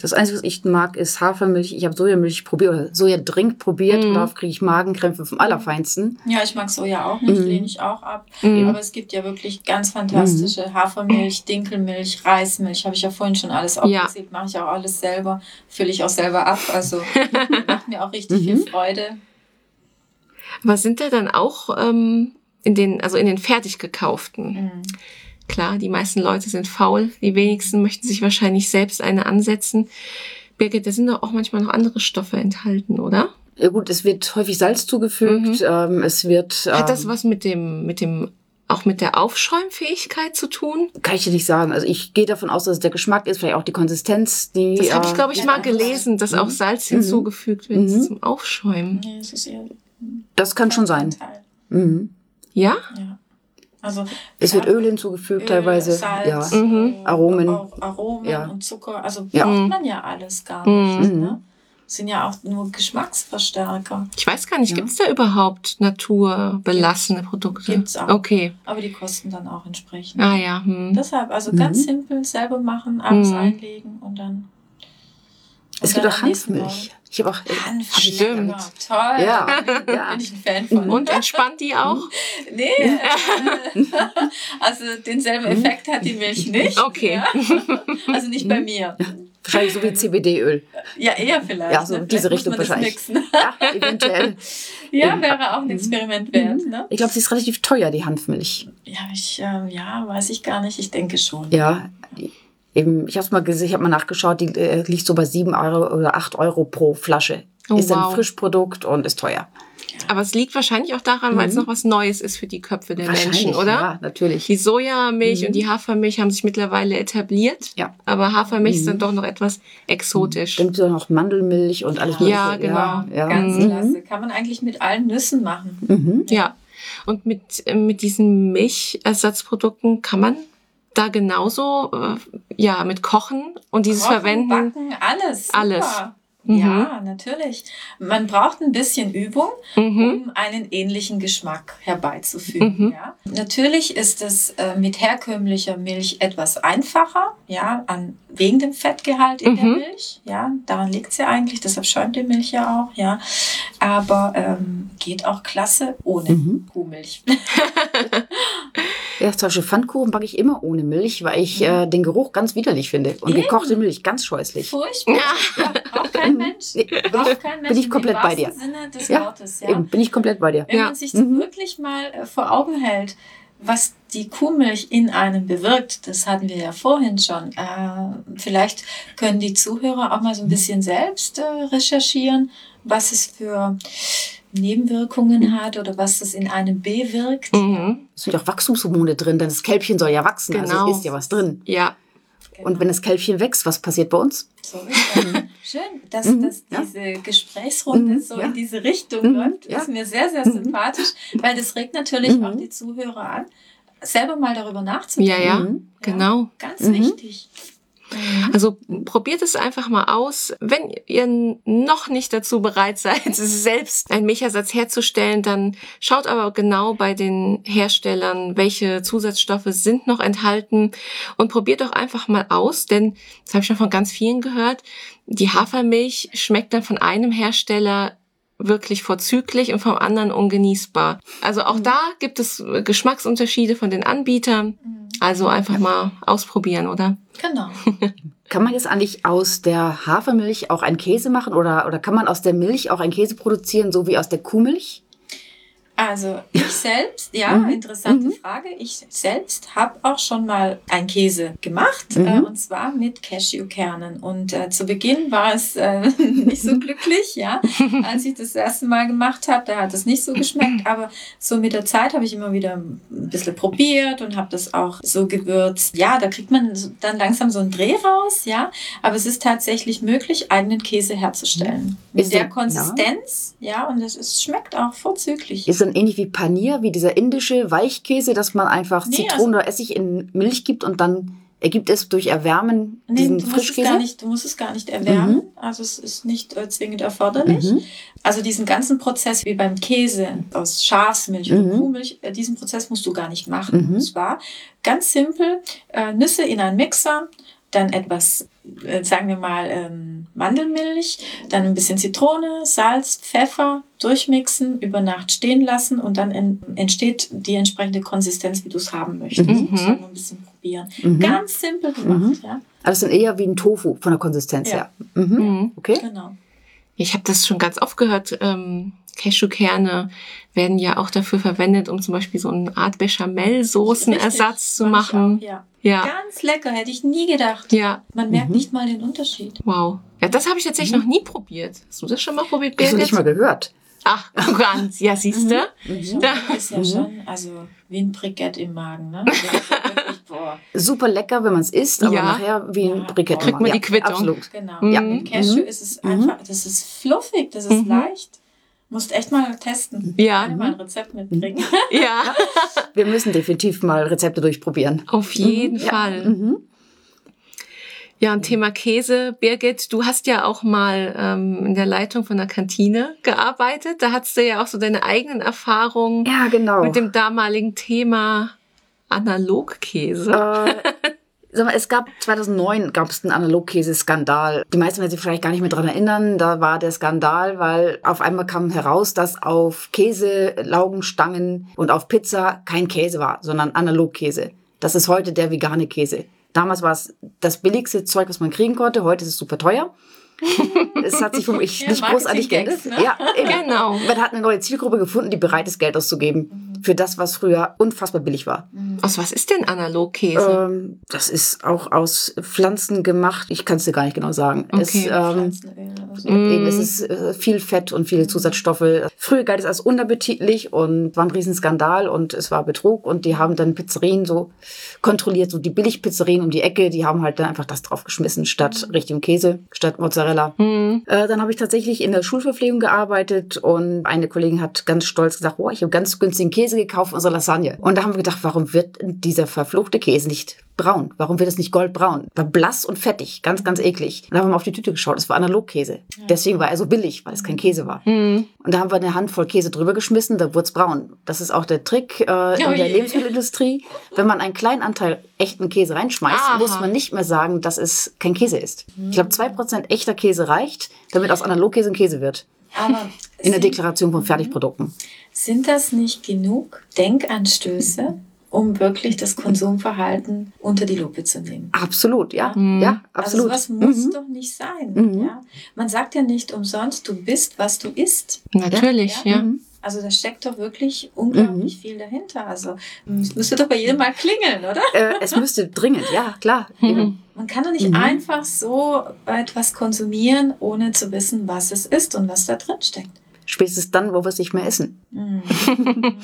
Das Einzige, was ich mag, ist Hafermilch. Ich habe Sojamilch probiert oder Sojadrink probiert. Mhm. Und darauf kriege ich Magenkrämpfe vom Allerfeinsten. Ja, ich mag Soja auch nicht, Mhm. lehne ich auch ab. Mhm. Aber es gibt ja wirklich ganz fantastische Hafermilch, Dinkelmilch, Reismilch, habe ich ja vorhin schon alles Ja. aufgezählt, mache ich auch alles selber, fülle ich auch selber ab. Also macht mir auch richtig viel Mhm. Freude. Aber sind da dann auch ähm, in den, also in den fertig gekauften? Mhm. Klar, die meisten Leute sind faul. Die wenigsten möchten sich wahrscheinlich selbst eine ansetzen. Birgit, da sind doch auch manchmal noch andere Stoffe enthalten, oder? Ja gut, es wird häufig Salz zugefügt. Ähm, es wird. Hat das ähm, was mit dem, mit dem, auch mit der Aufschäumfähigkeit zu tun? Kann ich dir nicht sagen. Also ich gehe davon aus, dass es der Geschmack ist, vielleicht auch die Konsistenz. Die, Das habe ich, äh, glaube ich, ja, mal das- gelesen, dass auch Salz hinzugefügt wird Mhm. zum Aufschäumen. Ist eher Das kann schon sein. Mhm. Ja? Ja. Also Es wird Öl hinzugefügt Öl, teilweise. Salz, ja. Mhm. äh, Aromen. Auch Aromen Ja. und Zucker. Also Ja. braucht Mhm. man ja alles gar nicht. Mhm. Ne? Sind ja auch nur Geschmacksverstärker. Ich weiß gar nicht, Ja. gibt's da überhaupt naturbelassene Produkte? Gibt's auch. Okay. Aber die kosten dann auch entsprechend. Ah ja. Hm. Deshalb, also Mhm. ganz simpel selber machen, abends Mhm. einlegen und dann. Es gibt auch Hanfmilch. Ich habe auch. Morgen- Hanf, Stimmt. lecker, Toll. Ja, ja. Bin ich ein Fan von. Und entspannt die auch? Nee, äh, also denselben Effekt hat die Milch nicht. Okay. Ja. Also nicht bei mir. Wahrscheinlich so wie CBD-Öl. Ja, eher vielleicht. Ja, so ne? diese Richtung wahrscheinlich. Ja, eventuell. Ja, wäre auch ein Experiment wert. Ne? Ich glaube, sie ist relativ teuer, die Hanfmilch. Ja, ich, äh, ja, weiß ich gar nicht. Ich denke schon. Ja. Eben, ich habe mal gesehen, ich habe mal nachgeschaut, die äh, liegt so bei 7 Euro oder 8 Euro pro Flasche. Oh, ist ein wow. Frischprodukt und ist teuer. Aber es liegt wahrscheinlich auch daran, weil es noch was Neues ist für die Köpfe der Menschen, oder? Ja, natürlich. Die Sojamilch und die Hafermilch haben sich mittlerweile etabliert. Ja. Aber Hafermilch ist dann doch noch etwas exotisch. Stimmt ja noch Mandelmilch und alles Ja, Mögliche. genau. Ja, ja. Ganz Mhm. klasse. Kann man eigentlich mit allen Nüssen machen. Mhm. Ja. Und mit, äh, mit diesen Milchersatzprodukten kann man da genauso, äh, ja, mit kochen und dieses Kochen, verwenden. Backen, alles. Super. Alles. Mhm. Ja, natürlich. Man braucht ein bisschen Übung, Mhm. um einen ähnlichen Geschmack herbeizuführen. Mhm. Ja. Natürlich ist es äh, mit herkömmlicher Milch etwas einfacher, ja, an, wegen dem Fettgehalt in der Mhm. Milch. Ja, daran liegt es ja eigentlich, deshalb schäumt die Milch ja auch, ja. Aber ähm, geht auch klasse ohne Mhm. Kuhmilch. Ja, zum Beispiel Pfannkuchen backe ich immer ohne Milch, weil ich Mhm. äh, den Geruch ganz widerlich finde. Und Eben. gekochte Milch ganz scheußlich. Furchtbar. Ja. Ja, auch kein kein Mensch. Nee, Braucht kein Mensch bin ich im komplett bei dir. Sinne des Ja, Wortes. Ja. Eben, bin ich komplett bei dir. Wenn Ja. man sich das wirklich mal äh, vor Augen hält, was die Kuhmilch in einem bewirkt, das hatten wir ja vorhin schon. Äh, vielleicht können die Zuhörer auch mal so ein bisschen selbst äh, recherchieren, was es für Nebenwirkungen hat oder was das in einem bewirkt. Mhm. Es sind ja auch Wachstumshormone drin, denn das Kälbchen soll ja wachsen. Genau. Also ist ja was drin. Ja. Und wenn das Kälbchen wächst, was passiert bei uns? So ist. Schön, dass, Mhm, dass ja. diese Gesprächsrunde Mhm, so ja. in diese Richtung Mhm, läuft. ja. Ist mir sehr, sehr sympathisch, weil das regt natürlich Mhm. auch die Zuhörer an, selber mal darüber nachzudenken. Ja, ja, Mhm. genau. Ganz Mhm. Also probiert es einfach mal aus. Wenn ihr noch nicht dazu bereit seid, selbst einen Milchersatz herzustellen, dann schaut aber genau bei den Herstellern, welche Zusatzstoffe sind noch enthalten und probiert doch einfach mal aus, denn das habe ich schon von ganz vielen gehört. Die Hafermilch schmeckt dann von einem Hersteller wirklich vorzüglich und vom anderen ungenießbar. Also auch da gibt es Geschmacksunterschiede von den Anbietern. Also einfach mal ausprobieren, oder? Genau. Kann man jetzt eigentlich aus der Hafermilch auch einen Käse machen oder, oder kann man aus der Milch auch einen Käse produzieren, so wie aus der Kuhmilch? Also ich selbst, ja, Mhm. interessante Mhm. Frage. Ich selbst habe auch schon mal einen Käse gemacht Mhm. äh, und zwar mit Cashewkernen. Und äh, zu Beginn war es äh, nicht so glücklich, ja, als ich das erste Mal gemacht habe. Da hat es nicht so geschmeckt, aber so mit der Zeit habe ich immer wieder ein bisschen probiert und habe das auch so gewürzt. Ja, da kriegt man dann langsam so einen Dreh raus, ja. Aber es ist tatsächlich möglich, eigenen Käse herzustellen mit Ist der so- ja. Konsistenz, ja, und es, es schmeckt auch vorzüglich. Ist dann ähnlich wie Panier, wie dieser indische Weichkäse, dass man einfach Nee, Zitronen oder Essig in Milch gibt und dann ergibt es durch Erwärmen Nee, diesen du musst, es Frischkäse? gar nicht, du musst es gar nicht erwärmen. Also es ist nicht äh, zwingend erforderlich. Mhm. Also diesen ganzen Prozess wie beim Käse aus Schafsmilch oder Mhm. Kuhmilch, äh, diesen Prozess musst du gar nicht machen. Mhm. Es war ganz simpel, äh, Nüsse in einen Mixer, dann etwas, sagen wir mal, ähm, Mandelmilch, dann ein bisschen Zitrone, Salz, Pfeffer, durchmixen, über Nacht stehen lassen und dann en entsteht die entsprechende Konsistenz, wie du es haben möchtest. Mhm. Man nur ein bisschen probieren. Mhm. Ganz simpel gemacht, ja. Also es sind eher wie ein Tofu von der Konsistenz Ja. her. Mhm. Mhm. Okay. Genau. Ich habe das schon ganz oft gehört. Ähm, Cashewkerne werden ja auch dafür verwendet, um zum Beispiel so eine Art Bechamel-Soßenersatz zu machen. auch, ja. Ja, Ganz lecker, hätte ich nie gedacht. ja, Man merkt Mhm. nicht mal den Unterschied. wow. Ja, das habe ich tatsächlich noch nie probiert. Hast du das schon mal probiert, Hast du Birgit? nicht mal gehört? Ach, ganz. Ja, siehst du? Schon, Da- ist ja Mhm. schon, also wie ein Brikett im Magen, ne? Boah, Super lecker, wenn man es isst, aber Ja. nachher wie ein Ja. Brikett. Kriegt man ja, die Quittung. Absolut. genau. Mhm. Ja, mit Cashew Mhm. ist es Mhm. einfach, das ist fluffig, das ist Mhm. leicht. Musst echt mal testen. Ja. Gerne mal ein Rezept mitbringen. Ja, Wir müssen definitiv mal Rezepte durchprobieren. auf jeden Ja. Fall. Mhm. Ja, und Thema Käse. Birgit, du hast ja auch mal ähm, in der Leitung von der Kantine gearbeitet. Da hattest du ja auch so deine eigenen Erfahrungen Ja, genau. mit dem damaligen Thema Analogkäse. Äh, sag mal, es gab 2009 gab es einen Analogkäse-Skandal. Die meisten werden sich vielleicht gar nicht mehr dran erinnern. Da war der Skandal, weil auf einmal kam heraus, dass auf Käse, Laugenstangen und auf Pizza kein Käse war, sondern Analogkäse. Das ist heute der vegane Käse. Damals war es das billigste Zeug, was man kriegen konnte. Heute ist es super teuer. Es hat sich für mich Ja, nicht großartig geändert. ne? Ja. Genau. Man hat eine neue Zielgruppe gefunden, die bereit ist, Geld auszugeben für das, was früher unfassbar billig war. Aus was ist denn Analogkäse? Ähm, das ist auch aus Pflanzen gemacht. Ich kann es dir gar nicht genau sagen. Es, Okay. ähm, Pflanzenöl oder so. Mm. eben, es ist äh, viel Fett und viele Zusatzstoffe. Früher galt es als unappetitlich und war ein Riesenskandal und es war Betrug und die haben dann Pizzerien so kontrolliert, so die Billigpizzerien um die Ecke, die haben halt dann einfach das draufgeschmissen statt richtigem Käse, statt Mozzarella. Hm. Äh, dann habe ich tatsächlich in der Schulverpflegung gearbeitet und eine Kollegin hat ganz stolz gesagt, boah, ich habe ganz günstigen Käse gekauft unsere Lasagne. Und da haben wir gedacht, warum wird dieser verfluchte Käse nicht braun? Warum wird es nicht goldbraun? War blass und fettig, ganz, ganz eklig. Und dann haben wir mal auf die Tüte geschaut, es war Analogkäse. Deswegen war er so billig, weil es kein Käse war. Hm. Und da haben wir eine Handvoll Käse drüber geschmissen, da wurde es braun. Das ist auch der Trick äh, in der. Lebensmittelindustrie. Wenn man einen kleinen Anteil echten Käse reinschmeißt, Aha. muss man nicht mehr sagen, dass es kein Käse ist. Ich glaube, 2% echter Käse reicht, damit aus Analogkäse ein Käse wird. Aber In der Deklaration von Fertigprodukten. sind das nicht genug Denkanstöße, um wirklich das Konsumverhalten unter die Lupe zu nehmen. Absolut, ja. Mhm. Ja, absolut. Also sowas muss Mhm. doch nicht sein. Mhm. Ja? Man sagt ja nicht umsonst, du bist, was du isst. Natürlich, Ja. ja. Mhm. Also da steckt doch wirklich unglaublich viel dahinter. Also es müsste doch bei jedem mal klingeln, oder? Äh, es müsste dringend, ja, klar. Mhm. Man kann doch nicht Mhm. einfach so etwas konsumieren, ohne zu wissen, was es ist und was da drin steckt. Spätestens dann, wo wir es nicht mehr essen. Mhm.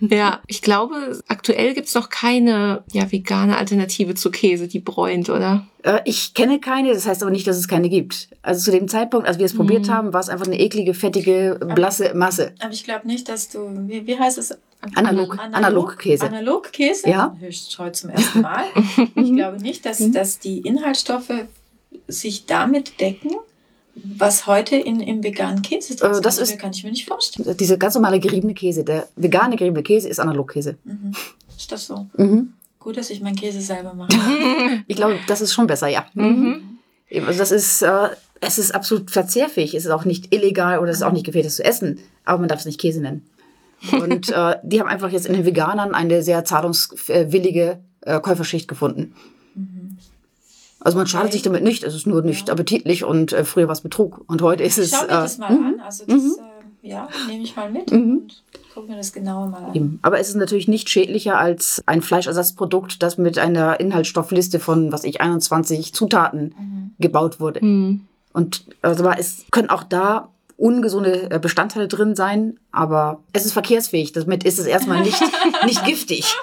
Ja, ich glaube, aktuell gibt's noch keine ja, vegane Alternative zu Käse, die bräunt, oder? Äh, ich kenne keine, das heißt aber nicht, dass es keine gibt. Also zu dem Zeitpunkt, als wir es probiert Mhm. haben, war es einfach eine eklige, fettige, blasse Masse. Aber ich glaube nicht, dass du, wie, wie heißt es? Analog, Analogkäse. Analogkäse? Ja. Höchst heute zum ersten Mal. ich glaube nicht, dass, Mhm. dass die Inhaltsstoffe sich damit decken, was heute in, im veganen Käse drin Äh, ist. das Also, ist- kann ich mir nicht vorstellen. Dieser ganz normale geriebene Käse, der vegane geriebene Käse ist Analogkäse. Mhm. Ist das so? Mhm. Gut, dass ich meinen Käse selber mache. Ich glaube, das ist schon besser, ja. Mhm. Eben, Also das ist, äh, es ist absolut verzehrfähig. Es ist auch nicht illegal oder es ist auch nicht gefährlich zu essen. Aber man darf es nicht Käse nennen. Und äh, die haben einfach jetzt in den Veganern eine sehr zahlungswillige äh, Käuferschicht gefunden. Also man schadet Okay. sich damit nicht. Es ist nur nicht Ja. appetitlich und äh, früher war es Betrug. Und heute ist es. Schau mir äh, das mal mhm, an. Also das, äh, ja, nehme ich mal mit Mhm. und guck mir das genauer mal an. Eben. Aber es ist natürlich nicht schädlicher als ein Fleischersatzprodukt, das mit einer Inhaltsstoffliste von, was ich, 21 Zutaten Mhm. gebaut wurde. Mhm. Und also aber es können auch da ungesunde äh, Bestandteile drin sein, aber es ist verkehrsfähig. Damit ist es erstmal nicht, nicht giftig.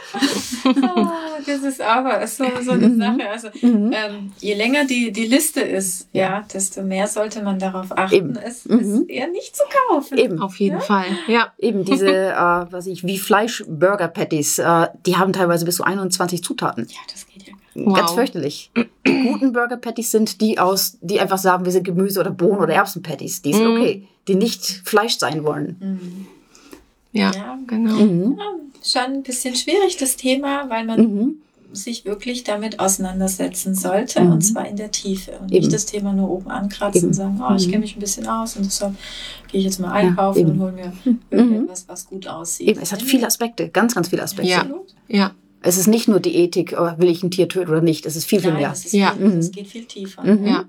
Oh, das ist aber so, so eine Mhm. Sache. Also Mhm. ähm, je länger die, die Liste ist, ja, desto mehr sollte man darauf achten, Eben. es, Mhm. eher nicht zu kaufen. Eben. Auf jeden Ja? Fall, ja. Eben diese, äh, was ich, wie Fleisch-Burger-Patties, äh, die haben teilweise bis zu 21 Zutaten. Ja, das. Wow. Ganz fürchterlich. Die guten Burger-Patties sind die aus, die einfach sagen, wir sind Gemüse- oder Bohnen- oder Erbsen-Patties. Die sind Mhm. okay. Die nicht Fleisch sein wollen. Mhm. Ja, Ja. genau. Mhm. Ja, schon ein bisschen schwierig, das Thema, weil man Mhm. sich wirklich damit auseinandersetzen sollte Mhm. und zwar in der Tiefe und Eben. nicht das Thema nur oben ankratzen Eben. und sagen, oh, ich Mhm. kenne mich ein bisschen aus und deshalb gehe ich jetzt mal einkaufen eben. und hole mir Mhm. irgendetwas, was gut aussieht. Eben, es hat viele Aspekte, ganz, ganz viele Aspekte. Ja. Absolut. Ja, Es ist nicht nur die Ethik, oh, will ich ein Tier töten oder nicht. Es ist viel, viel Nein, mehr. ist Ja. viel, das Mhm. geht viel tiefer. Mhm. ja.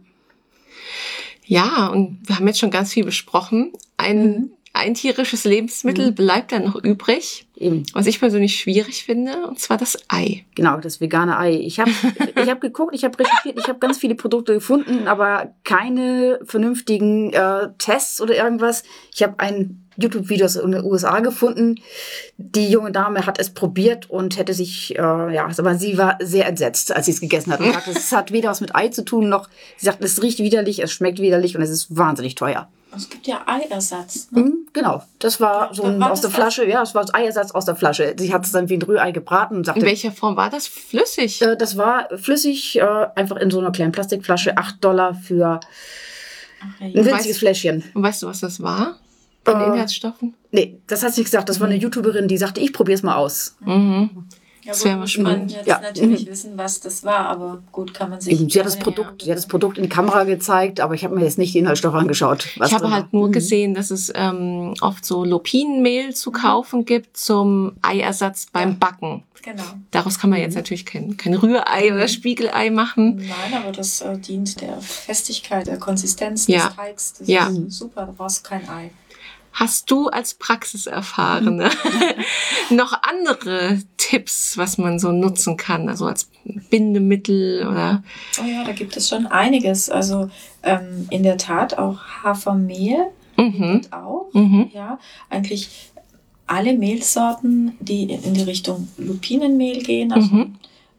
Ja, und wir haben jetzt schon ganz viel besprochen. Ein, Mhm. ein tierisches Lebensmittel Mhm. bleibt dann noch übrig, Eben. was ich persönlich schwierig finde, und zwar das Ei. Genau, das vegane Ei. Ich habe ich hab geguckt, ich habe recherchiert, ich habe ganz viele Produkte gefunden, aber keine vernünftigen äh, Tests oder irgendwas. Ich habe ein YouTube-Video aus den USA gefunden. Die junge Dame hat es probiert und hätte sich, äh, ja, aber sie war sehr entsetzt, als sie es gegessen hat. Und sagte, es hat weder was mit Ei zu tun, noch, sie sagt, es riecht widerlich, es schmeckt widerlich und es ist wahnsinnig teuer. Es gibt ja Eiersatz. Ne? Mhm, genau, das war so ein, War aus der Flasche, ja, es war Eiersatz aus der Flasche. Sie hat es dann wie ein Rührei gebraten und sagte, In welcher Form war das? Flüssig? Äh, das war flüssig, äh, einfach in so einer kleinen Plastikflasche, 8 Dollar für ein winziges Fläschchen. Und weißt du, was das war? An Äh, Inhaltsstoffen? Nee, das hat sie gesagt. Das war Mhm. eine YouTuberin, die sagte, ich probier's mal aus. Mhm. Ja, Das gut, wär mal muss man spannend. jetzt Ja. natürlich Mhm. wissen, was das war, aber gut kann man sich. Eben, sie hat das Ja, Produkt, ja. sie hat das Produkt in die Kamera gezeigt, aber ich habe mir jetzt nicht die Inhaltsstoffe angeschaut. was Ich habe halt war. nur Mhm. gesehen, dass es ähm, oft so Lupinenmehl zu kaufen gibt zum Eiersatz beim Ja. Backen. Genau. Daraus kann man jetzt natürlich kein, kein Rührei oder Spiegelei machen. Nein, aber das äh, dient der Festigkeit, der Konsistenz Ja. des Teigs. Das Ja. ist super, da brauchst du kein Ei. Hast du als Praxiserfahrene noch andere Tipps, was man so nutzen kann? Also als Bindemittel oder? Oh ja, da gibt es schon einiges. Also ähm, in der Tat auch Hafermehl Mhm. und auch. Mhm. Ja, eigentlich alle Mehlsorten, die in die Richtung Lupinenmehl gehen. Also, Mhm.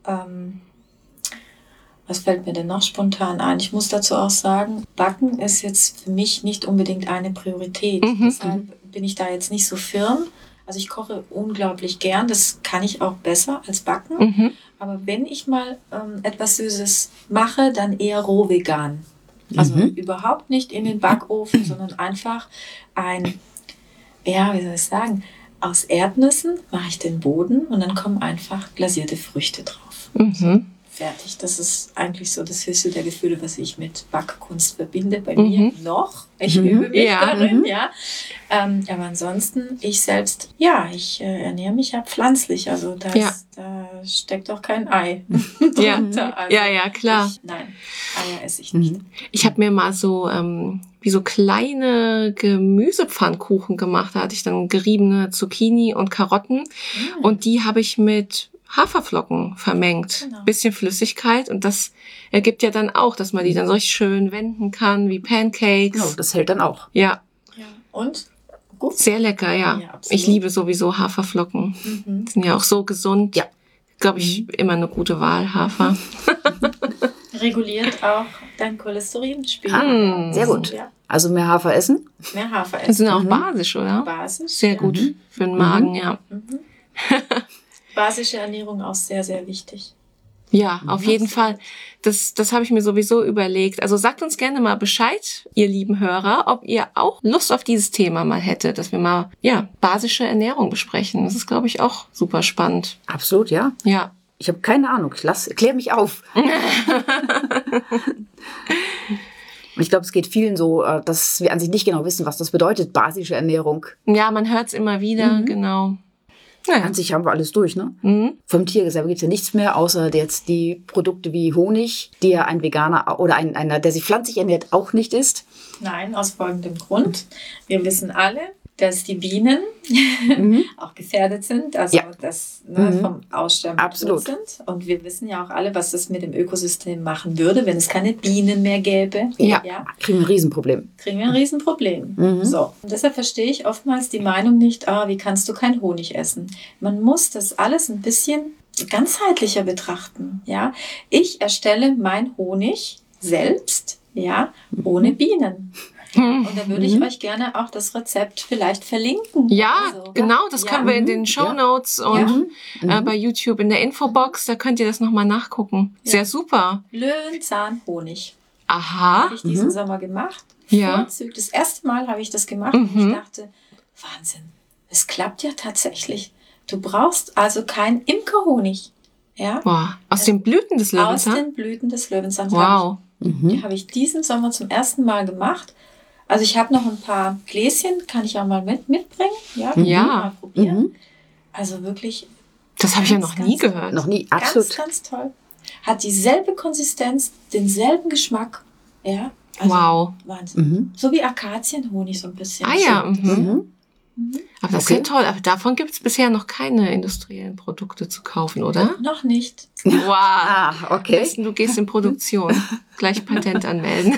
ähm, was fällt mir denn noch spontan ein? Ich muss dazu auch sagen, Backen ist jetzt für mich nicht unbedingt eine Priorität. Mhm. Deshalb bin ich da jetzt nicht so firm. Also ich koche unglaublich gern, das kann ich auch besser als Backen. Mhm. Aber wenn ich mal ähm, etwas Süßes mache, dann eher roh vegan. Also Mhm. überhaupt nicht in den Backofen, sondern einfach ein, ja, wie soll ich sagen, aus Erdnüssen mache ich den Boden und dann kommen einfach glasierte Früchte drauf. Mhm. Fertig. Das ist eigentlich so das höchste der Gefühle, was ich mit Backkunst verbinde. Bei Mhm. mir noch. Ich Mhm. übe mich Ja, darin, mhm. ja. Ähm, aber ansonsten, ich selbst, ja, ich äh, ernähre mich ja pflanzlich. Also da, Ja. da steckt auch kein Ei Ja. drunter. Also Ja, ja, klar. Ich, nein, Eier esse ich nicht. Mhm. Ich habe mir mal so ähm, wie so kleine Gemüsepfannkuchen gemacht. Da hatte ich dann geriebene Zucchini und Karotten Mhm. und die habe ich mit Haferflocken vermengt. Genau. Bisschen Flüssigkeit und das ergibt ja dann auch, dass man die dann so schön wenden kann wie Pancakes. Genau, das hält dann auch. Ja, ja. Und? Gut. sehr lecker, ja. Ja, ich liebe sowieso Haferflocken. Mhm. Sind ja auch so gesund. Ja. Glaube ich, immer eine gute Wahl, Hafer. Reguliert auch dein Cholesterinspiegel. Ah, Sehr gut. Ja, Also mehr Hafer essen. mehr Hafer essen. sind auch Mhm. basisch, oder? Basis. Sehr ja. gut Mhm. für den Magen, ja. Basische Ernährung auch sehr, sehr wichtig. Ja, auf Mhm. jeden Fall. Das, das habe ich mir sowieso überlegt. Also sagt uns gerne mal Bescheid, ihr lieben Hörer, ob ihr auch Lust auf dieses Thema mal hättet, dass wir mal, ja, basische Ernährung besprechen. Das ist, glaube ich, auch super spannend. Absolut, ja. Ja. Ich habe keine Ahnung. Lass, klär mich auf. Und ich glaube, es geht vielen so, äh, dass wir an sich nicht genau wissen, was das bedeutet, basische Ernährung. Ja, man hört es immer wieder, Mhm. genau. Naja. An sich haben wir alles durch, ne? Mhm. Vom Tier selber gibt es ja nichts mehr, außer jetzt die Produkte wie Honig, die ja ein Veganer oder ein, einer, der sich pflanzlich ernährt, auch nicht isst. Nein, aus folgendem Grund. Wir wissen alle, dass die Bienen Mhm. auch gefährdet sind, also Ja. dass ne, Mhm. vom Aussterben Absolut. sind. Und wir wissen ja auch alle, was das mit dem Ökosystem machen würde, wenn es keine Bienen mehr gäbe. Ja. Kriegen wir ein Riesenproblem. kriegen wir ein Riesenproblem. Mhm. So. Und deshalb verstehe ich oftmals die Meinung nicht, ah, wie kannst du keinen Honig essen? Man muss das alles ein bisschen ganzheitlicher betrachten. Ja, ich erstelle mein Honig selbst, ja, ohne Bienen. Und da würde ich Mhm. euch gerne auch das Rezept vielleicht verlinken. Ja, Also, genau, das ja. können wir in den Mhm. Show Notes und Mhm. äh, bei YouTube in der Infobox, da könnt ihr das nochmal nachgucken. Ja. Sehr super. Löwenzahn-Honig. Aha. Habe ich diesen Mhm. Sommer gemacht. Ja. Vorzüglich. Das erste Mal habe ich das gemacht und Mhm. ich dachte, Wahnsinn, es klappt ja tatsächlich. Du brauchst also keinen Imkerhonig. Ja? Boah, aus den Blüten des Aus Löwenzahn? den Blüten des Löwenzahns. Wow. Mhm. Die habe ich diesen Sommer zum ersten Mal gemacht. Also ich habe noch ein paar Gläschen, kann ich auch mal mit, mitbringen. Ja, kann Ja. Mal probieren. Mhm. Also wirklich Das habe ich ja Ganz, noch nie ganz gehört. Noch nie, ganz, absolut. ganz toll. Hat dieselbe Konsistenz, denselben Geschmack. Ja, also Wow. Wahnsinn. Mhm. So wie Akazienhonig so ein bisschen. Ah ja, So. mhm. Mhm. Mhm. Aber das Okay. ist ja toll. Aber davon gibt es bisher noch keine industriellen Produkte zu kaufen, oder? Noch nicht. Wow. Ah, okay. Besten, Du gehst in Produktion. Gleich Patent anmelden.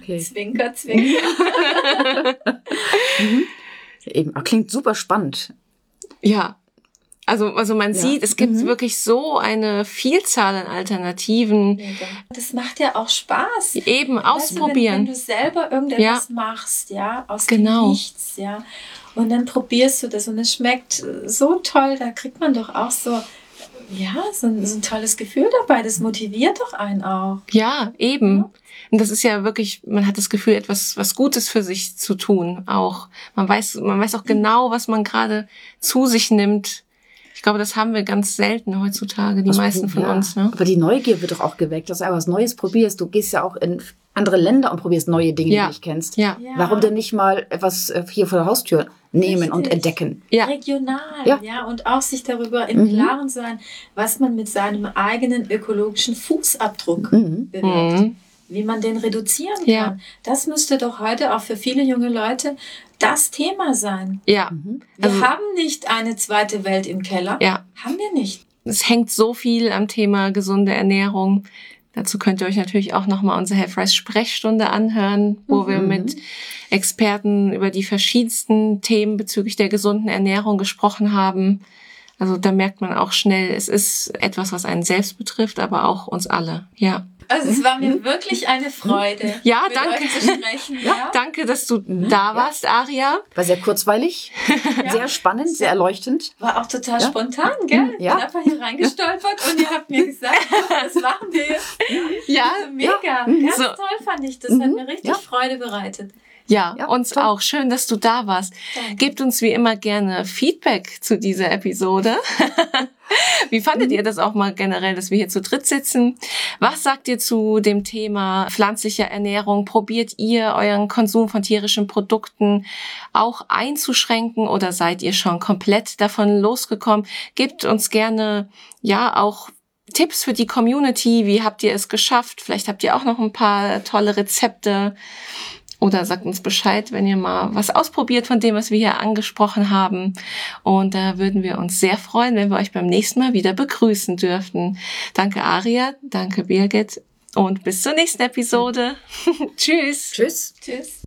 okay. Zwinker, zwinker. Eben, ah, klingt super spannend. Ja. Also, also man Ja. sieht, es gibt Mhm. wirklich so eine Vielzahl an Alternativen. Das macht ja auch Spaß. Eben Weißt du, ausprobieren. wenn, wenn du selber irgendetwas machst, ja, aus Genau. dem Nichts, ja. Und dann probierst du das und es schmeckt so toll, da kriegt man doch auch so, ja, so ein, so ein tolles Gefühl dabei. Das motiviert doch einen auch. Ja, eben. Ja. Und das ist ja wirklich, man hat das Gefühl, etwas, was Gutes für sich zu tun, auch. Man weiß, man weiß auch genau, was man gerade zu sich nimmt. Ich glaube, das haben wir ganz selten heutzutage, die Was- meisten von ja. uns, ne? Aber die Neugier wird doch auch geweckt, dass du etwas Neues probierst. Du gehst ja auch in andere Länder und probierst neue Dinge, Ja. die du nicht kennst. Ja. Ja. Warum denn nicht mal etwas äh, hier vor der Haustür nehmen und Richtig. entdecken? Ja. Regional, ja. Ja. und auch sich darüber im Mhm. Klaren sein, was man mit seinem eigenen ökologischen Fußabdruck Mhm. bewirkt. Mhm. Wie man den reduzieren kann. Ja. Das müsste doch heute auch für viele junge Leute das Thema sein. Ja. Mhm. Wir Also- haben nicht eine zweite Welt im Keller. Ja. Haben wir nicht. Es hängt so viel am Thema gesunde Ernährung. Dazu könnt ihr euch natürlich auch nochmal unsere Health Sprechstunde anhören, wo wir Mhm. mit Experten über die verschiedensten Themen bezüglich der gesunden Ernährung gesprochen haben. Also da merkt man auch schnell, es ist etwas, was einen selbst betrifft, aber auch uns alle. Ja. Also es war mir wirklich eine Freude, Ja, mit danke. euch zu sprechen. Ja. Danke, dass du da warst, Aria. War sehr kurzweilig, Ja. sehr spannend, sehr erleuchtend. War auch total Ja. spontan, gell? Ich Ja. bin einfach hier reingestolpert und ihr habt mir gesagt, das machen wir jetzt. Ja, Also mega. Mhm. Ganz So. toll fand ich. Das hat Mhm. mir richtig Ja. Freude bereitet. Ja, ja uns toll. auch. Schön, dass du da warst. Danke. Gebt uns wie immer gerne Feedback zu dieser Episode. Wie fandet ihr das auch mal generell, dass wir hier zu dritt sitzen? Was sagt ihr zu dem Thema pflanzlicher Ernährung? Probiert ihr euren Konsum von tierischen Produkten auch einzuschränken oder seid ihr schon komplett davon losgekommen? Gebt uns gerne ja auch Tipps für die Community. Wie habt ihr es geschafft? Vielleicht habt ihr auch noch ein paar tolle Rezepte. Oder sagt uns Bescheid, wenn ihr mal was ausprobiert von dem, was wir hier angesprochen haben. Und da würden wir uns sehr freuen, wenn wir euch beim nächsten Mal wieder begrüßen dürften. Danke Aria, danke Birgit und bis zur nächsten Episode. Tschüss. Tschüss. Tschüss.